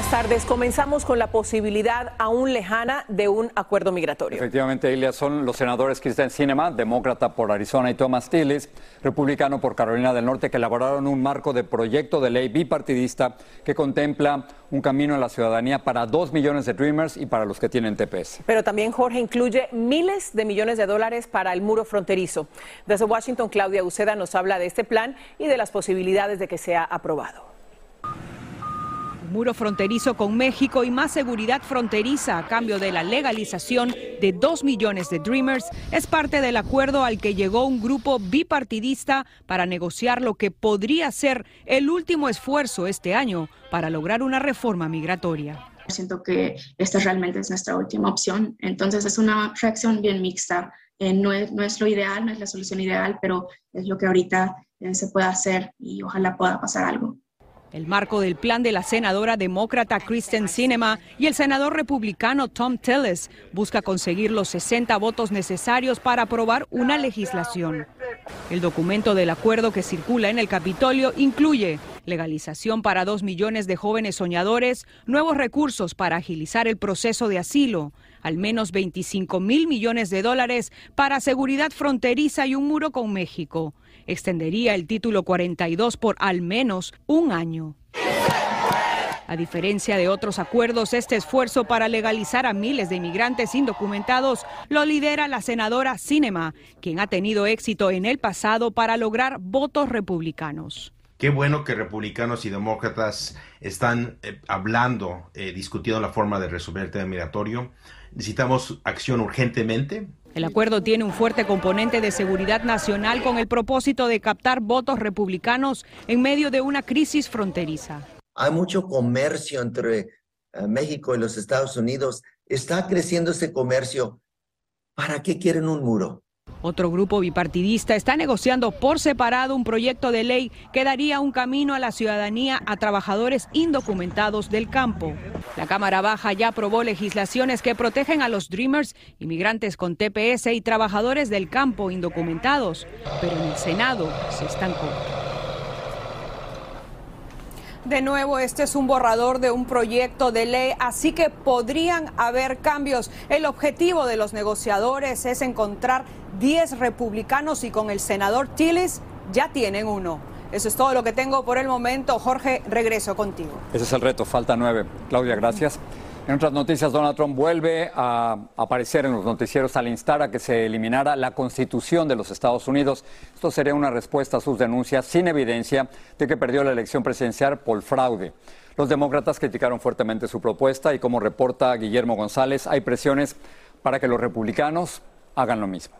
Buenas tardes. Comenzamos con la posibilidad aún lejana de un acuerdo migratorio. Efectivamente, Ilia, son los senadores Kristen Sinema, demócrata por Arizona, y Thomas Tillis, republicano por Carolina del Norte, que elaboraron un marco de proyecto de ley bipartidista que contempla un camino a la ciudadanía para dos millones de Dreamers y para los que tienen TPS. Pero también, Jorge, incluye miles de millones de dólares para el muro fronterizo. Desde Washington, Claudia Uceda nos habla de este plan y de las posibilidades de que sea aprobado muro fronterizo con México y más seguridad fronteriza a cambio de la legalización de dos millones de Dreamers es parte del acuerdo al que llegó un grupo bipartidista para negociar lo que podría ser el último esfuerzo este año para lograr una reforma migratoria. Siento que esta realmente es nuestra última opción, entonces es una reacción bien mixta. Eh, no, es, no es lo ideal, no es la solución ideal, pero es lo que ahorita eh, se puede hacer y ojalá pueda pasar algo. El marco del plan de la senadora demócrata Kristen Sinema y el senador republicano Tom Tillis busca conseguir los 60 votos necesarios para aprobar una legislación. El documento del acuerdo que circula en el Capitolio incluye legalización para dos millones de jóvenes soñadores, nuevos recursos para agilizar el proceso de asilo, al menos 25 mil millones de dólares para seguridad fronteriza y un muro con México extendería el título 42 por al menos un año. A diferencia de otros acuerdos, este esfuerzo para legalizar a miles de inmigrantes indocumentados lo lidera la senadora Cinema, quien ha tenido éxito en el pasado para lograr votos republicanos. Qué bueno que republicanos y demócratas están eh, hablando, eh, discutiendo la forma de resolver el tema migratorio. Necesitamos acción urgentemente. El acuerdo tiene un fuerte componente de seguridad nacional con el propósito de captar votos republicanos en medio de una crisis fronteriza. Hay mucho comercio entre eh, México y los Estados Unidos. Está creciendo ese comercio. ¿Para qué quieren un muro? Otro grupo bipartidista está negociando por separado un proyecto de ley que daría un camino a la ciudadanía a trabajadores indocumentados del campo. La Cámara Baja ya aprobó legislaciones que protegen a los Dreamers, inmigrantes con TPS y trabajadores del campo indocumentados, pero en el Senado se estancó. De nuevo, este es un borrador de un proyecto de ley, así que podrían haber cambios. El objetivo de los negociadores es encontrar 10 republicanos y con el senador Tillis ya tienen uno. Eso es todo lo que tengo por el momento. Jorge, regreso contigo. Ese es el reto, falta nueve. Claudia, gracias. En otras noticias, Donald Trump vuelve a aparecer en los noticieros al instar a que se eliminara la constitución de los Estados Unidos. Esto sería una respuesta a sus denuncias sin evidencia de que perdió la elección presidencial por fraude. Los demócratas criticaron fuertemente su propuesta y como reporta Guillermo González, hay presiones para que los republicanos hagan lo mismo.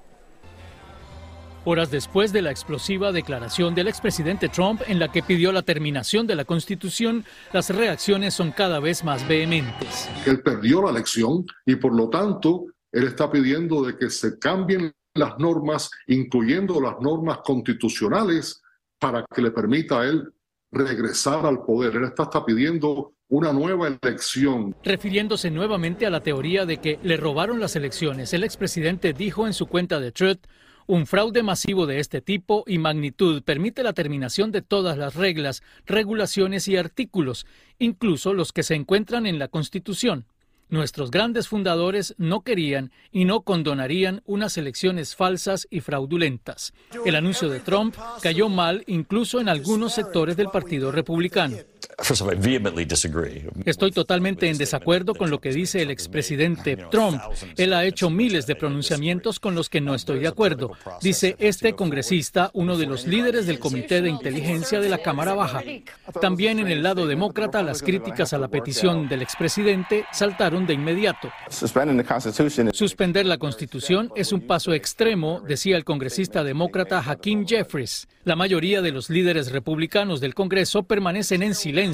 Horas después de la explosiva declaración del expresidente Trump en la que pidió la terminación de la Constitución, las reacciones son cada vez más vehementes. Él perdió la elección y por lo tanto Él está pidiendo de que se cambien las normas, incluyendo las normas constitucionales, para que le permita a él regresar al poder. Él está, está pidiendo una nueva elección. Refiriéndose nuevamente a la teoría de que le robaron las elecciones, el expresidente dijo en su cuenta de Truth, un fraude masivo de este tipo y magnitud permite la terminación de todas las reglas, regulaciones y artículos, incluso los que se encuentran en la Constitución. Nuestros grandes fundadores no querían y no condonarían unas elecciones falsas y fraudulentas. El anuncio de Trump cayó mal incluso en algunos sectores del Partido Republicano. Estoy totalmente en desacuerdo con lo que dice el expresidente Trump. Él ha hecho miles de pronunciamientos con los que no estoy de acuerdo. Dice este congresista, uno de los líderes del Comité de Inteligencia de la Cámara Baja. También en el lado demócrata, las críticas a la petición del expresidente saltaron de inmediato. Suspender la Constitución es un paso extremo, decía el congresista demócrata Hakeem Jeffries. La mayoría de los líderes republicanos del Congreso permanecen en silencio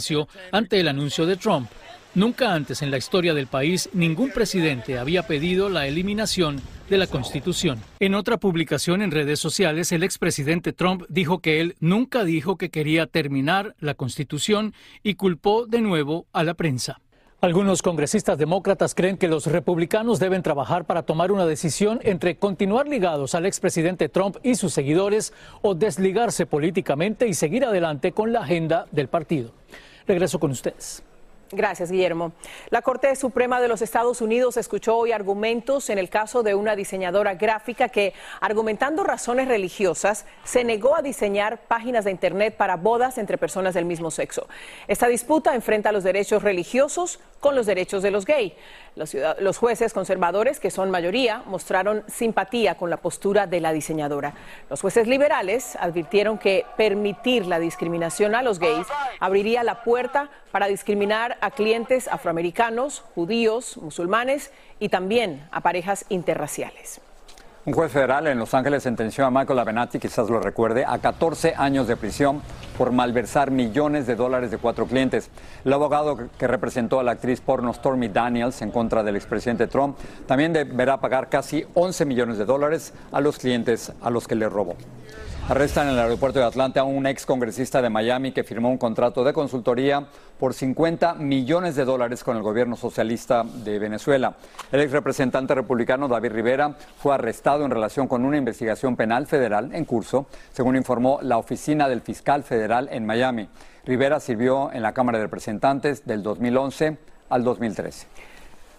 ante el anuncio de Trump. Nunca antes en la historia del país ningún presidente había pedido la eliminación de la Constitución. En otra publicación en redes sociales, el expresidente Trump dijo que él nunca dijo que quería terminar la Constitución y culpó de nuevo a la prensa. Algunos congresistas demócratas creen que los republicanos deben trabajar para tomar una decisión entre continuar ligados al expresidente Trump y sus seguidores o desligarse políticamente y seguir adelante con la agenda del partido. Regreso con ustedes. Gracias, Guillermo. La Corte Suprema de los Estados Unidos escuchó hoy argumentos en el caso de una diseñadora gráfica que, argumentando razones religiosas, se negó a diseñar páginas de Internet para bodas entre personas del mismo sexo. Esta disputa enfrenta los derechos religiosos con los derechos de los gays. Los, jueces conservadores, que son mayoría, mostraron simpatía con la postura de la diseñadora. Los jueces liberales advirtieron que permitir la discriminación a los gays abriría la puerta para discriminar a clientes afroamericanos, judíos, musulmanes y también a parejas interraciales. Un juez federal en Los Ángeles sentenció a Michael Avenatti, quizás lo recuerde, a 14 años de prisión por malversar millones de dólares de cuatro clientes. El abogado que representó a la actriz porno Stormy Daniels en contra del expresidente Trump también deberá pagar casi 11 millones de dólares a los clientes a los que le robó. Arrestan en el aeropuerto de Atlanta a un ex congresista de Miami que firmó un contrato de consultoría por 50 millones de dólares con el gobierno socialista de Venezuela. El ex representante republicano David Rivera fue arrestado en relación con una investigación penal federal en curso, según informó la oficina del fiscal federal en Miami. Rivera sirvió en la Cámara de Representantes del 2011 al 2013.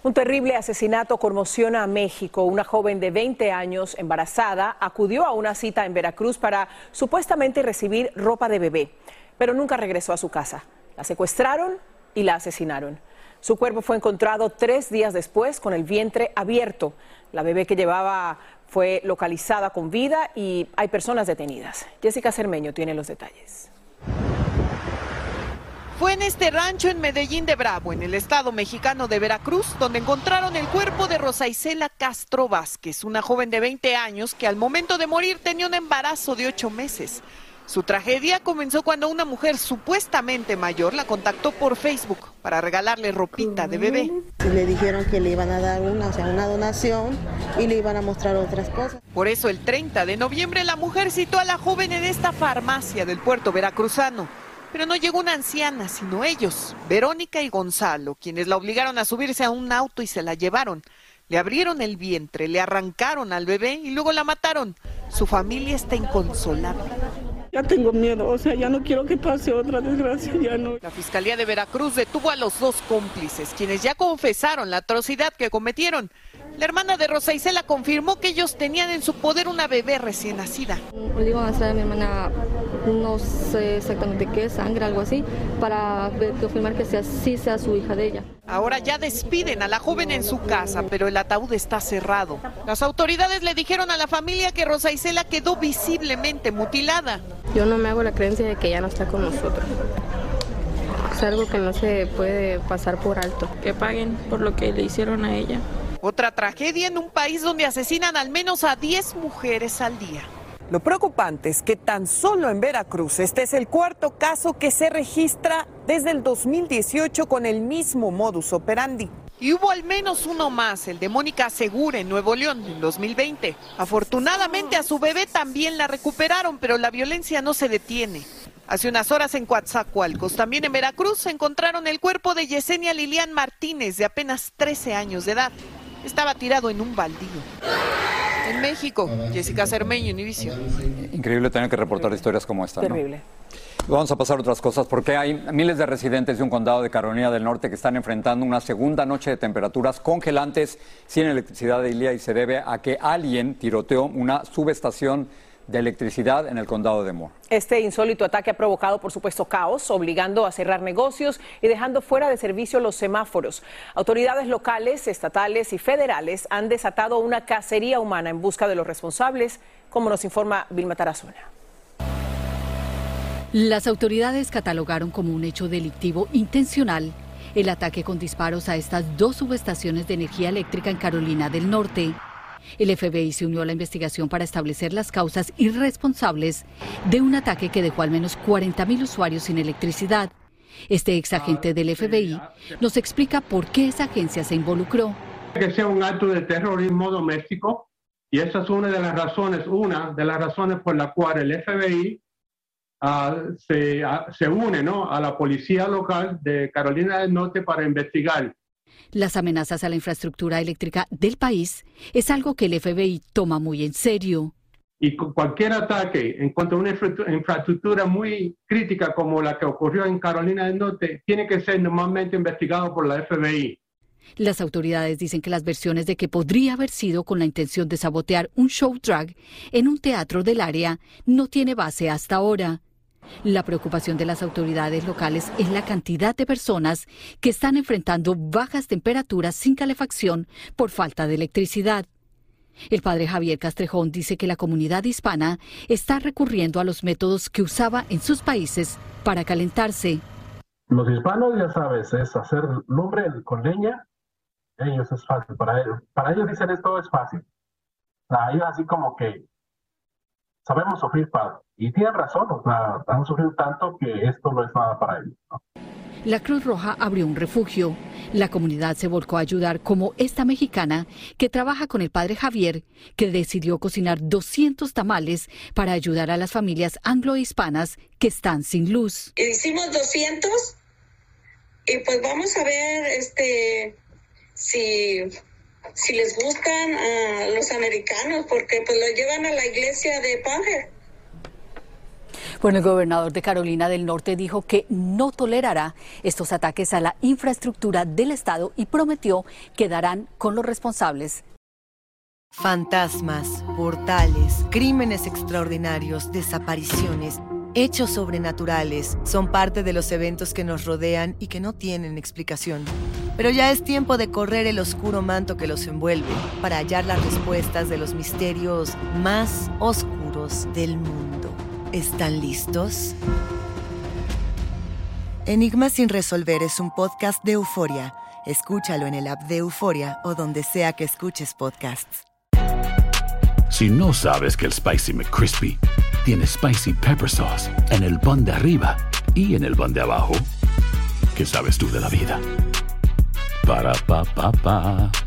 Un terrible asesinato conmociona a México. Una joven de 20 años, embarazada, acudió a una cita en Veracruz para supuestamente recibir ropa de bebé, pero nunca regresó a su casa. La secuestraron y la asesinaron. Su cuerpo fue encontrado tres días después con el vientre abierto. La bebé que llevaba fue localizada con vida y hay personas detenidas. Jessica Cermeño tiene los detalles. Fue en este rancho en Medellín de Bravo, en el estado mexicano de Veracruz, donde encontraron el cuerpo de Rosa Isela Castro Vázquez, una joven de 20 años que al momento de morir tenía un embarazo de 8 meses. Su tragedia comenzó cuando una mujer supuestamente mayor la contactó por Facebook para regalarle ropita de bebé. Le dijeron que le iban a dar una, o sea, una donación y le iban a mostrar otras cosas. Por eso el 30 de noviembre la mujer citó a la joven en esta farmacia del puerto veracruzano. Pero no llegó una anciana, sino ellos, Verónica y Gonzalo, quienes la obligaron a subirse a un auto y se la llevaron. Le abrieron el vientre, le arrancaron al bebé y luego la mataron. Su familia está inconsolable. Ya tengo miedo, o sea, ya no quiero que pase otra desgracia, ya no. La Fiscalía de Veracruz detuvo a los dos cómplices, quienes ya confesaron la atrocidad que cometieron. La hermana de Rosa Isela confirmó que ellos tenían en su poder una bebé recién nacida. Le hacer a mi hermana, no sé exactamente qué, sangre, algo así, para confirmar que sea, sí sea su hija de ella. Ahora ya despiden a la joven en su casa, pero el ataúd está cerrado. Las autoridades le dijeron a la familia que Rosa Isela quedó visiblemente mutilada. Yo no me hago la creencia de que ya no está con nosotros. Es algo que no se puede pasar por alto. Que paguen por lo que le hicieron a ella. Otra tragedia en un país donde asesinan al menos a 10 mujeres al día. Lo preocupante es que tan solo en Veracruz este es el cuarto caso que se registra desde el 2018 con el mismo modus operandi. Y hubo al menos uno más, el de Mónica Segura en Nuevo León en 2020. Afortunadamente a su bebé también la recuperaron, pero la violencia no se detiene. Hace unas horas en Coatzacoalcos, también en Veracruz, se encontraron el cuerpo de Yesenia Lilian Martínez, de apenas 13 años de edad. Estaba tirado en un baldío. En México, Jessica Cermeño, Univision. Increíble tener que reportar historias como esta. ¿no? Terrible. Vamos a pasar a otras cosas porque hay miles de residentes de un condado de Carolina del Norte que están enfrentando una segunda noche de temperaturas congelantes sin electricidad de Ilia y se debe a que alguien tiroteó una subestación de electricidad en el condado de Moore. Este insólito ataque ha provocado, por supuesto, caos, obligando a cerrar negocios y dejando fuera de servicio los semáforos. Autoridades locales, estatales y federales han desatado una cacería humana en busca de los responsables, como nos informa Vilma Tarazona. Las autoridades catalogaron como un hecho delictivo intencional el ataque con disparos a estas dos subestaciones de energía eléctrica en Carolina del Norte. El FBI se unió a la investigación para establecer las causas irresponsables de un ataque que dejó al menos 40.000 usuarios sin electricidad. Este ex agente del FBI nos explica por qué esa agencia se involucró. Que sea un acto de terrorismo doméstico y esa es una de las razones, una de las razones por la cual el FBI uh, se, uh, se, une ¿no? a la policía local de Carolina del Norte para investigar. Las amenazas a la infraestructura eléctrica del país es algo que el FBI toma muy en serio. Y cualquier ataque en cuanto a una infraestructura muy crítica como la que ocurrió en Carolina del Norte tiene que ser normalmente investigado por la FBI. Las autoridades dicen que las versiones de que podría haber sido con la intención de sabotear un show drag en un teatro del área no tiene base hasta ahora. La preocupación de las autoridades locales es la cantidad de personas que están enfrentando bajas temperaturas sin calefacción por falta de electricidad. El padre Javier Castrejón dice que la comunidad hispana está recurriendo a los métodos que usaba en sus países para calentarse. Los hispanos, ya sabes, es hacer lumbre con leña. Ellos es fácil. Para ellos, para ellos dicen esto es fácil. Para ellos así como que sabemos sufrir padre. Y tienen razón, o sea, han sufrido tanto que esto no es nada para ellos. ¿no? La Cruz Roja abrió un refugio. La comunidad se volcó a ayudar, como esta mexicana que trabaja con el padre Javier, que decidió cocinar 200 tamales para ayudar a las familias anglo-hispanas que están sin luz. Hicimos 200 y pues vamos a ver este si si les gustan a los americanos, porque pues lo llevan a la iglesia de Panger. Bueno, el gobernador de Carolina del Norte dijo que no tolerará estos ataques a la infraestructura del Estado y prometió que darán con los responsables. Fantasmas, portales, crímenes extraordinarios, desapariciones, hechos sobrenaturales son parte de los eventos que nos rodean y que no tienen explicación. Pero ya es tiempo de correr el oscuro manto que los envuelve para hallar las respuestas de los misterios más oscuros del mundo. ¿Están listos? Enigma sin resolver es un podcast de euforia. Escúchalo en el app de Euforia o donde sea que escuches podcasts. Si no sabes que el Spicy McCrispy tiene Spicy Pepper Sauce en el pan de arriba y en el pan de abajo, ¿qué sabes tú de la vida? Para, pa, pa, pa.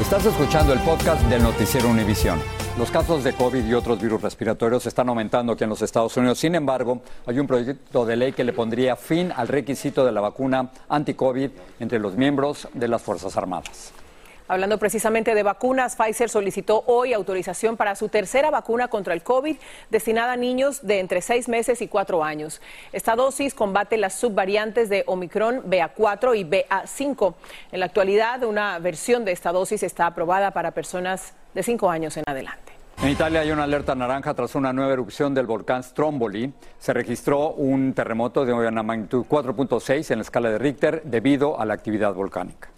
Estás escuchando el podcast del noticiero Univisión. Los casos de COVID y otros virus respiratorios están aumentando aquí en los Estados Unidos. Sin embargo, hay un proyecto de ley que le pondría fin al requisito de la vacuna anti-COVID entre los miembros de las Fuerzas Armadas. Hablando precisamente de vacunas, Pfizer solicitó hoy autorización para su tercera vacuna contra el COVID destinada a niños de entre seis meses y cuatro años. Esta dosis combate las subvariantes de Omicron BA4 y BA5. En la actualidad, una versión de esta dosis está aprobada para personas de cinco años en adelante. En Italia hay una alerta naranja tras una nueva erupción del volcán Stromboli. Se registró un terremoto de una magnitud 4.6 en la escala de Richter debido a la actividad volcánica.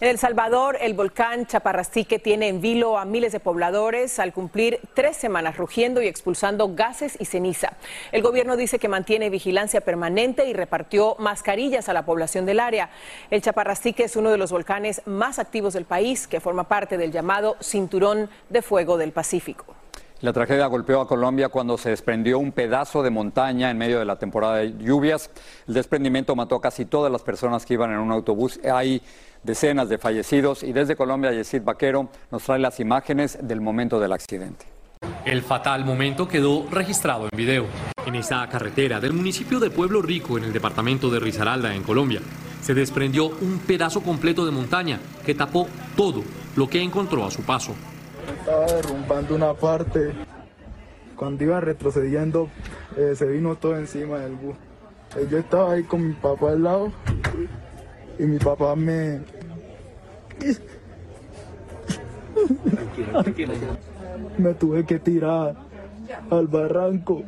En El Salvador, el volcán Chaparrastique tiene en vilo a miles de pobladores al cumplir tres semanas rugiendo y expulsando gases y ceniza. El gobierno dice que mantiene vigilancia permanente y repartió mascarillas a la población del área. El Chaparrastique es uno de los volcanes más activos del país, que forma parte del llamado Cinturón de Fuego del Pacífico. La tragedia golpeó a Colombia cuando se desprendió un pedazo de montaña en medio de la temporada de lluvias. El desprendimiento mató a casi todas las personas que iban en un autobús. Hay decenas de fallecidos y desde Colombia Yesid Vaquero nos trae las imágenes del momento del accidente. El fatal momento quedó registrado en video. En esta carretera del municipio de Pueblo Rico, en el departamento de Risaralda, en Colombia, se desprendió un pedazo completo de montaña que tapó todo lo que encontró a su paso. Estaba derrumbando una parte. Cuando iba retrocediendo, eh, se vino todo encima del bus. Eh, yo estaba ahí con mi papá al lado y mi papá me... me tuve que tirar al barranco.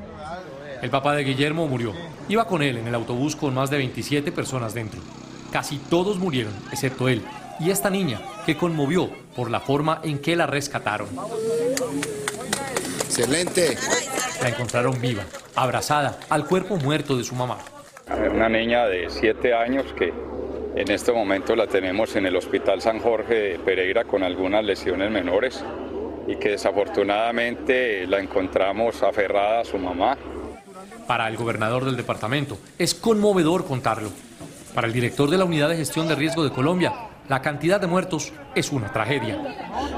El papá de Guillermo murió. Iba con él en el autobús con más de 27 personas dentro. Casi todos murieron, excepto él y esta niña, que conmovió por la forma en que la rescataron. Excelente. La encontraron viva, abrazada al cuerpo muerto de su mamá. Una niña de 7 años que en este momento la tenemos en el Hospital San Jorge de Pereira con algunas lesiones menores y que desafortunadamente la encontramos aferrada a su mamá. Para el gobernador del departamento es conmovedor contarlo. Para el director de la Unidad de Gestión de Riesgo de Colombia, la cantidad de muertos es una tragedia.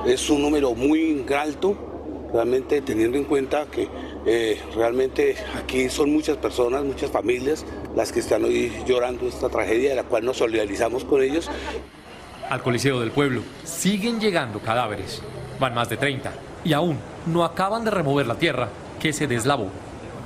Es un número muy alto, realmente teniendo en cuenta que eh, realmente aquí son muchas personas, muchas familias las que están hoy llorando esta tragedia de la cual nos solidarizamos con ellos. Al Coliseo del Pueblo siguen llegando cadáveres, van más de 30 y aún no acaban de remover la tierra que se deslavó.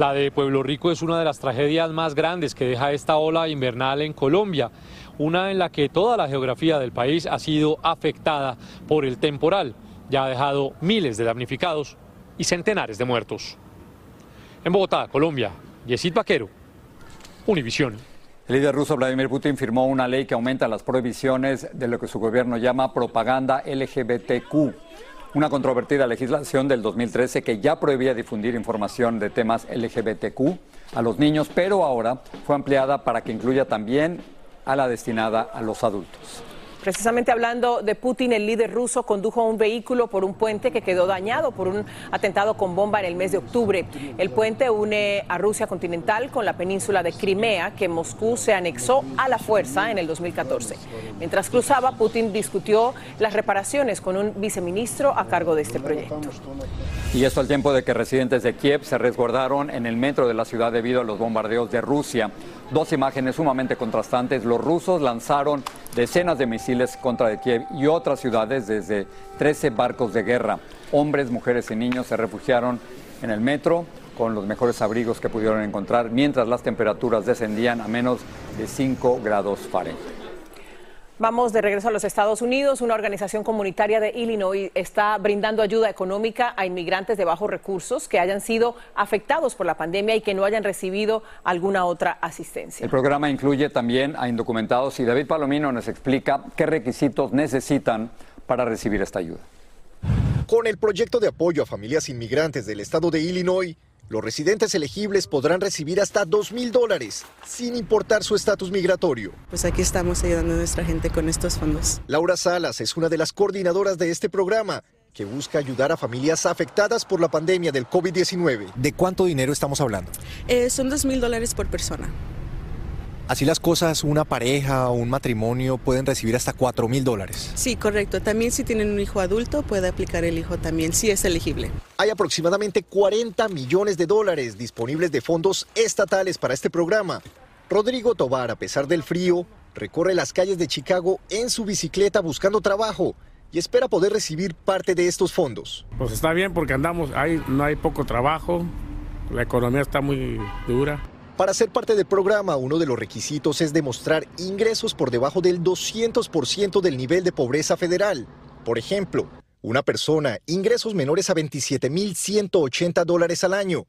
La de Pueblo Rico es una de las tragedias más grandes que deja esta ola invernal en Colombia, una en la que toda la geografía del país ha sido afectada por el temporal. Ya ha dejado miles de damnificados y centenares de muertos. En Bogotá, Colombia, Yesid Vaquero, Univisión. El líder ruso Vladimir Putin firmó una ley que aumenta las prohibiciones de lo que su gobierno llama propaganda LGBTQ, una controvertida legislación del 2013 que ya prohibía difundir información de temas LGBTQ a los niños, pero ahora fue ampliada para que incluya también a la destinada a los adultos. Precisamente hablando de Putin, el líder ruso condujo un vehículo por un puente que quedó dañado por un atentado con bomba en el mes de octubre. El puente une a Rusia continental con la península de Crimea, que Moscú se anexó a la fuerza en el 2014. Mientras cruzaba, Putin discutió las reparaciones con un viceministro a cargo de este proyecto. Y esto al tiempo de que residentes de Kiev se resguardaron en el metro de la ciudad debido a los bombardeos de Rusia. Dos imágenes sumamente contrastantes. Los rusos lanzaron decenas de misiles contra Kiev y otras ciudades desde 13 barcos de guerra. Hombres, mujeres y niños se refugiaron en el metro con los mejores abrigos que pudieron encontrar mientras las temperaturas descendían a menos de 5 grados Fahrenheit. Vamos de regreso a los Estados Unidos. Una organización comunitaria de Illinois está brindando ayuda económica a inmigrantes de bajos recursos que hayan sido afectados por la pandemia y que no hayan recibido alguna otra asistencia. El programa incluye también a indocumentados y David Palomino nos explica qué requisitos necesitan para recibir esta ayuda. Con el proyecto de apoyo a familias inmigrantes del estado de Illinois, los residentes elegibles podrán recibir hasta dos mil dólares, sin importar su estatus migratorio. Pues aquí estamos ayudando a nuestra gente con estos fondos. Laura Salas es una de las coordinadoras de este programa que busca ayudar a familias afectadas por la pandemia del COVID-19. ¿De cuánto dinero estamos hablando? Eh, son dos mil dólares por persona. Así las cosas, una pareja o un matrimonio pueden recibir hasta 4 mil dólares. Sí, correcto. También si tienen un hijo adulto, puede aplicar el hijo también, si es elegible. Hay aproximadamente 40 millones de dólares disponibles de fondos estatales para este programa. Rodrigo Tobar, a pesar del frío, recorre las calles de Chicago en su bicicleta buscando trabajo y espera poder recibir parte de estos fondos. Pues está bien porque andamos, hay, no hay poco trabajo, la economía está muy dura. Para ser parte del programa, uno de los requisitos es demostrar ingresos por debajo del 200% del nivel de pobreza federal. Por ejemplo, una persona, ingresos menores a 27.180 dólares al año,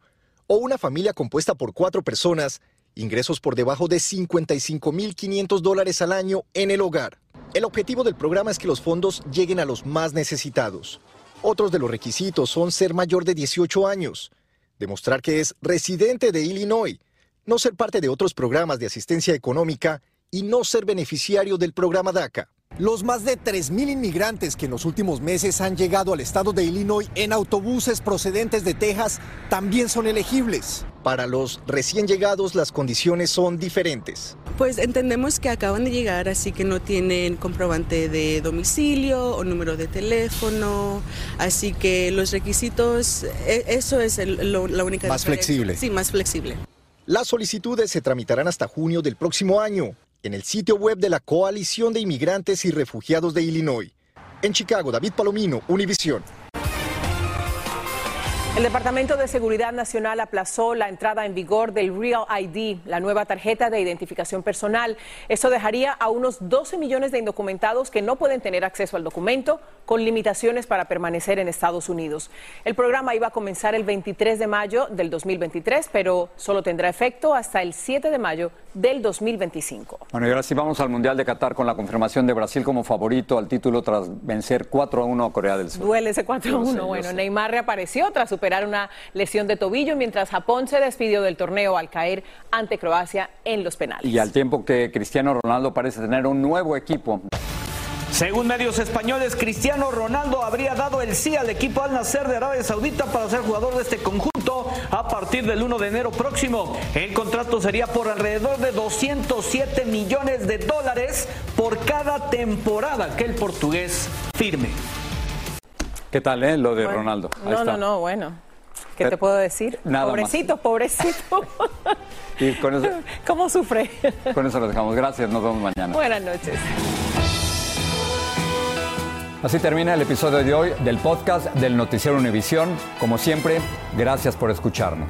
o una familia compuesta por cuatro personas, ingresos por debajo de 55.500 dólares al año en el hogar. El objetivo del programa es que los fondos lleguen a los más necesitados. Otros de los requisitos son ser mayor de 18 años, demostrar que es residente de Illinois, no ser parte de otros programas de asistencia económica y no ser beneficiario del programa DACA. Los más de 3.000 inmigrantes que en los últimos meses han llegado al estado de Illinois en autobuses procedentes de Texas también son elegibles. Para los recién llegados las condiciones son diferentes. Pues entendemos que acaban de llegar, así que no tienen comprobante de domicilio o número de teléfono, así que los requisitos, e, eso es el- lo- la única Más diferencia. flexible. Sí, más flexible. Las solicitudes se tramitarán hasta junio del próximo año en el sitio web de la Coalición de Inmigrantes y Refugiados de Illinois. En Chicago, David Palomino, Univisión. El Departamento de Seguridad Nacional aplazó la entrada en vigor del Real ID, la nueva tarjeta de identificación personal. Esto dejaría a unos 12 millones de indocumentados que no pueden tener acceso al documento con limitaciones para permanecer en Estados Unidos. El programa iba a comenzar el 23 de mayo del 2023, pero solo tendrá efecto hasta el 7 de mayo del 2025. Bueno, y ahora sí vamos al Mundial de Qatar con la confirmación de Brasil como favorito al título tras vencer 4 a 1 a Corea del Sur. Duele ese 4 Yo lo sé, 1. yo Bueno. Neymar reapareció tras superar una lesión de tobillo, mientras Japón se despidió del torneo al caer ante Croacia en los penales. Y al tiempo que Cristiano Ronaldo parece tener un nuevo equipo. Según medios españoles, Cristiano Ronaldo habría dado el sí al equipo Al Nacer de Arabia Saudita para ser jugador de este conjunto a partir del 1 de enero próximo. El contrato sería por alrededor de 207 millones de dólares por cada temporada que el portugués firme. ¿Qué tal, eh? Lo de Bueno, Ronaldo. Ahí No, está. no, no, bueno. ¿Qué Pero- te puedo decir? Nada más. pobrecito, pobrecito. Y con eso, ¿Cómo sufre? con eso lo dejamos. Gracias, nos vemos mañana. Buenas noches. Así termina el episodio de hoy del podcast del Noticiero Univisión. Como siempre, gracias por escucharnos.